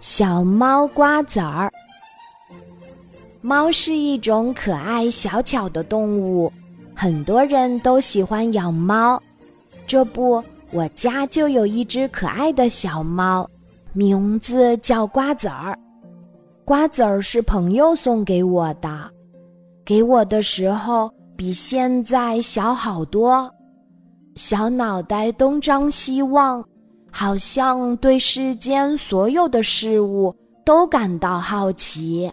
小猫瓜子儿。猫是一种可爱小巧的动物，很多人都喜欢养猫。这不，我家就有一只可爱的小猫，名字叫瓜子儿。瓜子儿是朋友送给我的，给我的时候比现在小好多，小脑袋东张西望。好像对世间所有的事物都感到好奇。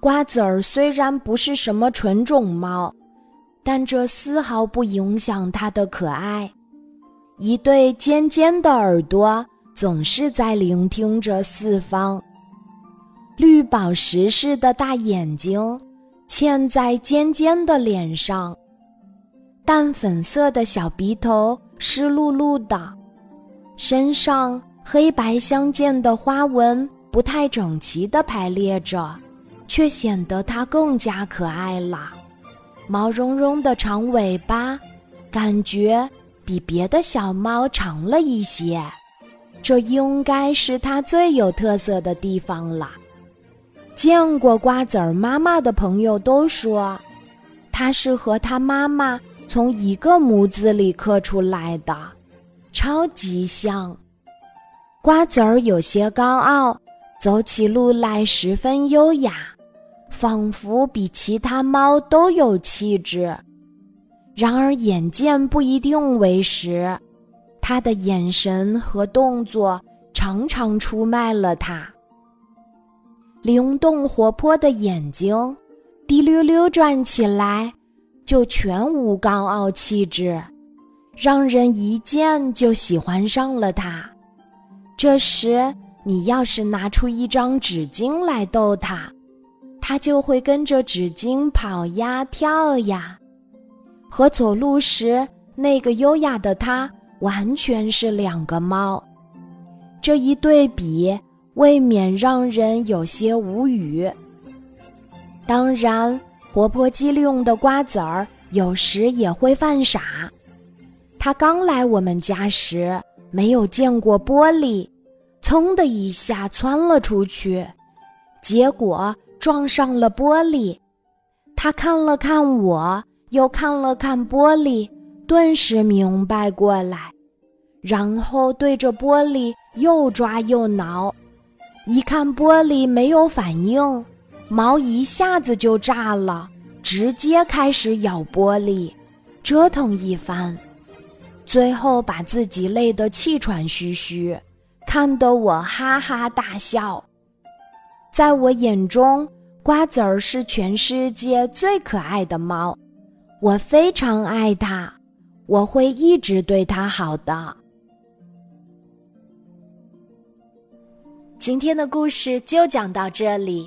瓜子儿虽然不是什么纯种猫，但这丝毫不影响它的可爱。一对尖尖的耳朵总是在聆听着四方，绿宝石似的大眼睛嵌在尖尖的脸上，淡粉色的小鼻头。湿漉漉的，身上黑白相间的花纹不太整齐的排列着，却显得它更加可爱了。毛茸茸的长尾巴，感觉比别的小猫长了一些，这应该是它最有特色的地方了。见过瓜子儿妈妈的朋友都说，它是和它妈妈。从一个模子里刻出来的，超级像。瓜子儿有些高傲，走起路来十分优雅，仿佛比其他猫都有气质。然而眼见不一定为实，他的眼神和动作常常出卖了他。灵动活泼的眼睛，滴溜溜转起来。就全无高傲气质，让人一见就喜欢上了他。这时，你要是拿出一张纸巾来逗他，他就会跟着纸巾跑呀跳呀，和走路时那个优雅的他完全是两个猫。这一对比，未免让人有些无语。当然。活泼机灵的瓜子儿有时也会犯傻。他刚来我们家时没有见过玻璃，噌的一下窜了出去，结果撞上了玻璃。他看了看我，又看了看玻璃，顿时明白过来，然后对着玻璃又抓又挠。一看玻璃没有反应。毛一下子就炸了，直接开始咬玻璃，折腾一番，最后把自己累得气喘吁吁，看得我哈哈大笑。在我眼中，瓜子儿是全世界最可爱的猫，我非常爱它，我会一直对它好的。今天的故事就讲到这里。